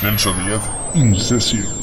Celso Díaz. Incesio.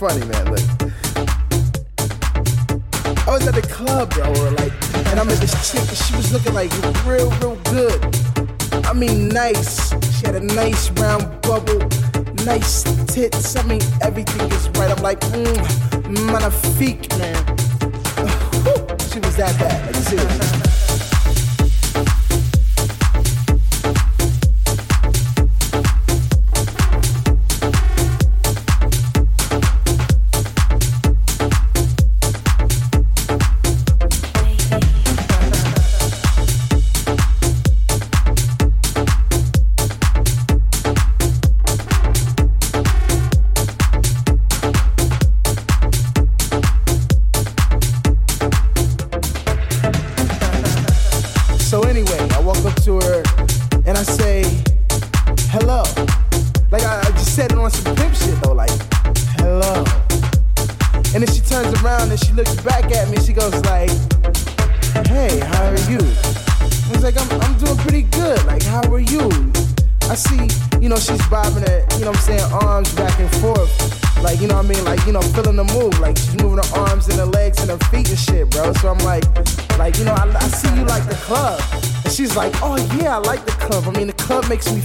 Funny, man. Look. I was at the club, bro, or like, and I met this chick, and she was looking like real, real good. I mean, nice. She had a nice round bubble, nice tits. I mean, everything is right. I'm like, mmm, magnifique, man. she was that bad, like seriously.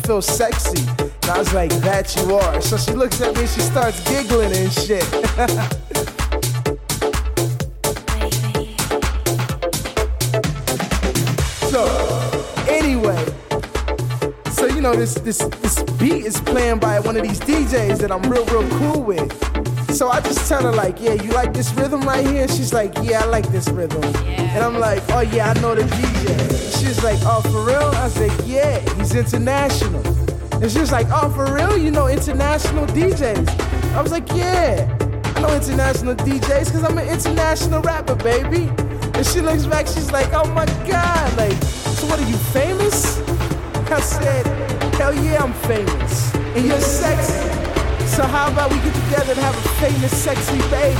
Feel sexy. And I was like, that you are. So she looks at me and she starts giggling and shit. so, anyway, so you know this this this beat is playing by one of these DJs that I'm real real cool with. So I just tell her like, yeah, you like this rhythm right here? She's like, yeah, I like this rhythm. And I'm like, oh yeah, I know the DJ. She's like, oh for real? I was like, yeah, he's international. And she's like, oh for real? You know international DJs? I was like, yeah, I know international DJs because I'm an international rapper, baby. And she looks back, she's like, oh my god, like, so what are you famous? I said, hell yeah, I'm famous. And you're sexy. So how about we get together and have a famous, sexy baby?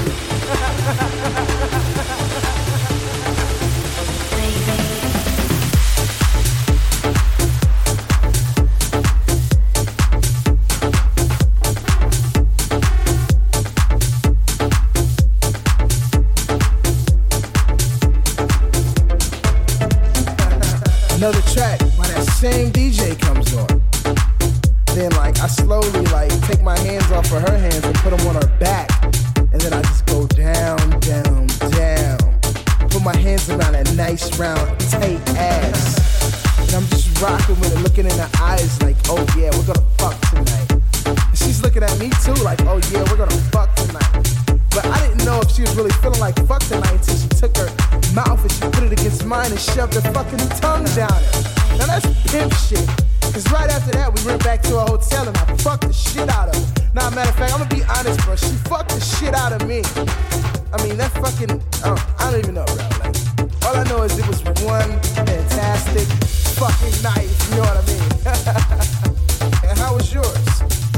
Another track by that same DJ comes on. I slowly like take my hands off of her hands and put them on her back, and then I just go down, down, down. Put my hands around that nice round tight ass, and I'm just rocking with it, looking in her eyes like, oh yeah, we're gonna fuck tonight. And she's looking at me too, like, oh yeah, we're gonna fuck tonight. But I didn't know if she was really feeling like fuck tonight until she took her mouth and she put it against mine and shoved her fucking tongue down it. Now that's pimp shit. Cause right after that, we went back to a hotel and I fucked the shit out of her. Now, matter of fact, I'm gonna be honest, bro. She fucked the shit out of me. I mean, that fucking, uh, I don't even know, bro. Like, all I know is it was one fantastic fucking night. You know what I mean? and how was yours?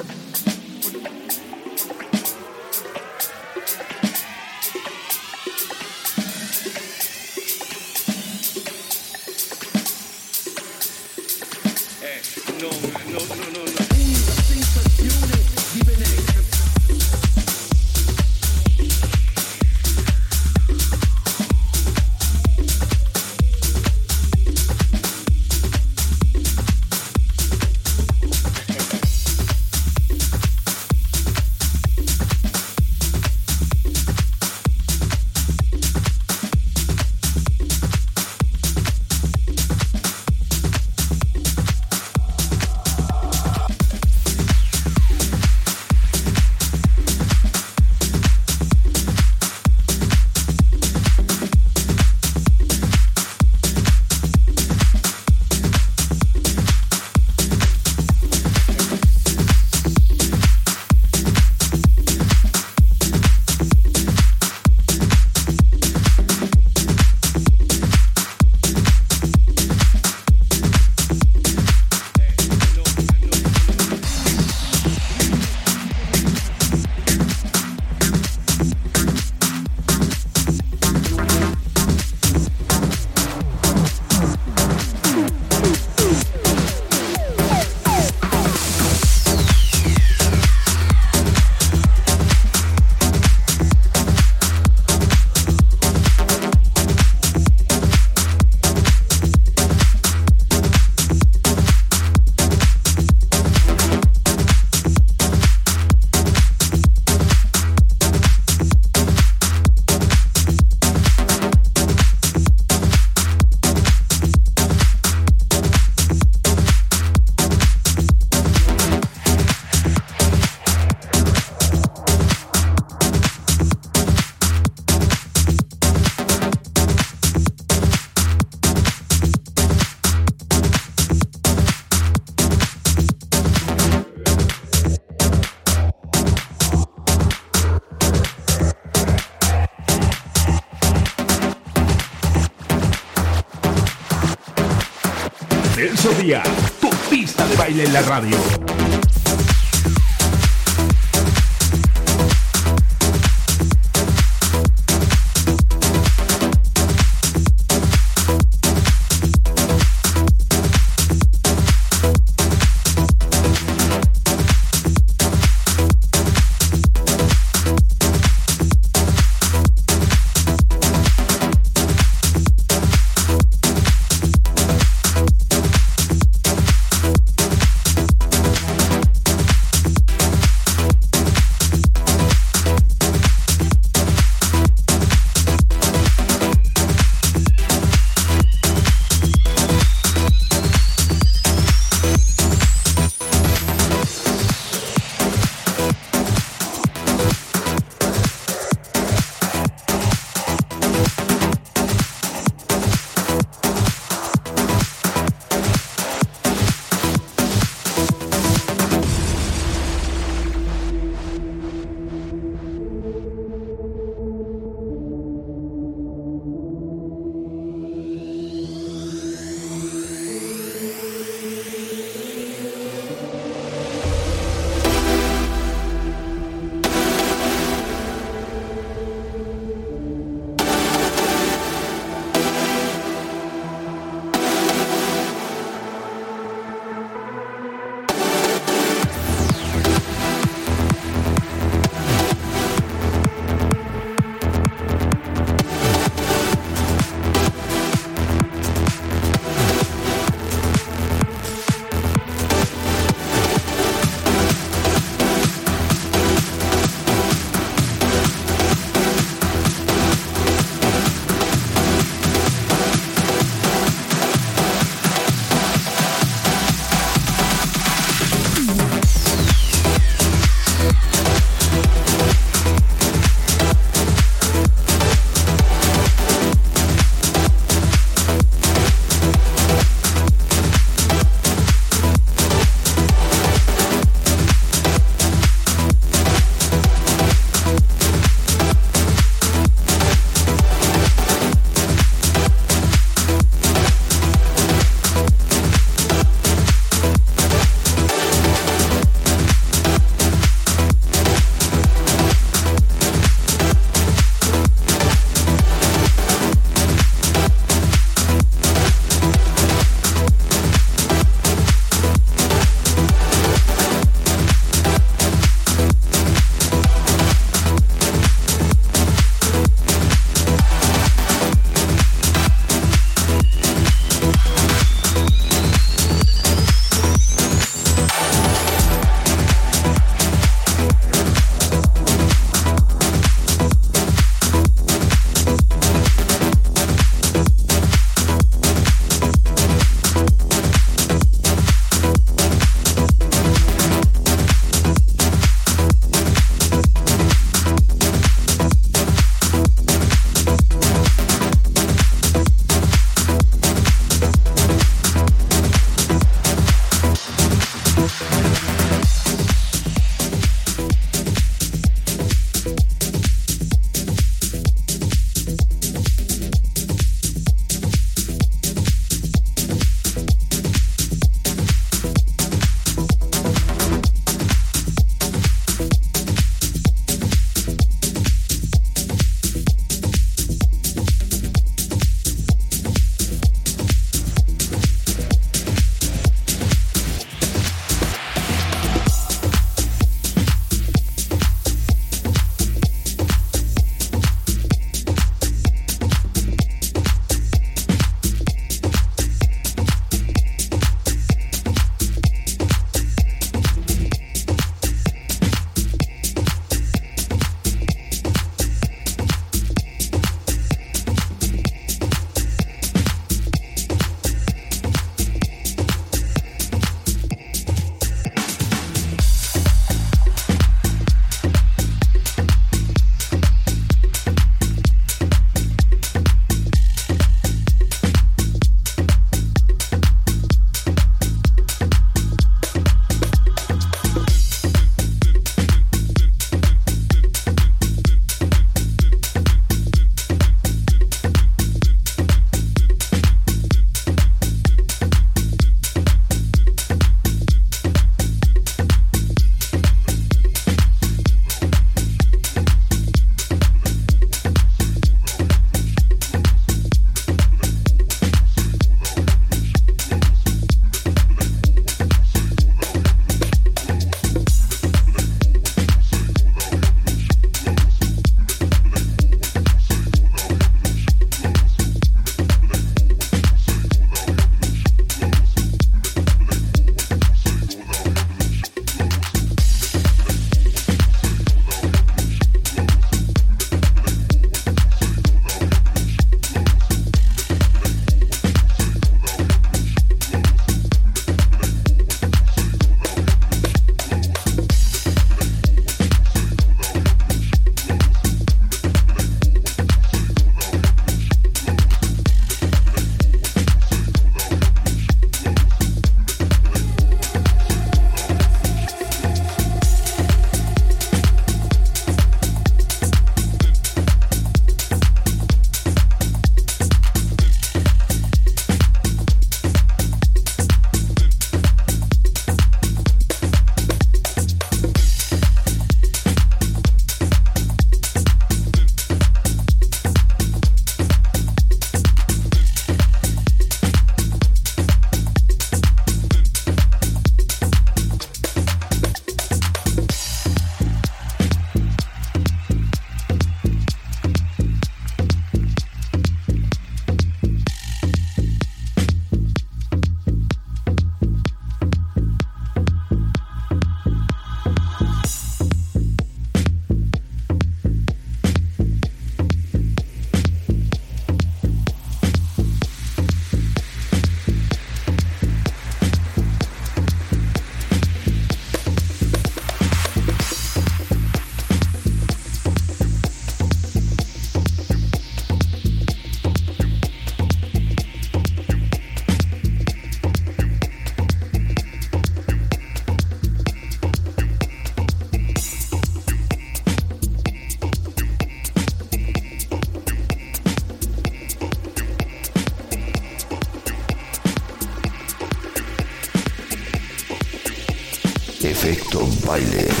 Baile.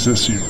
Obsessivo.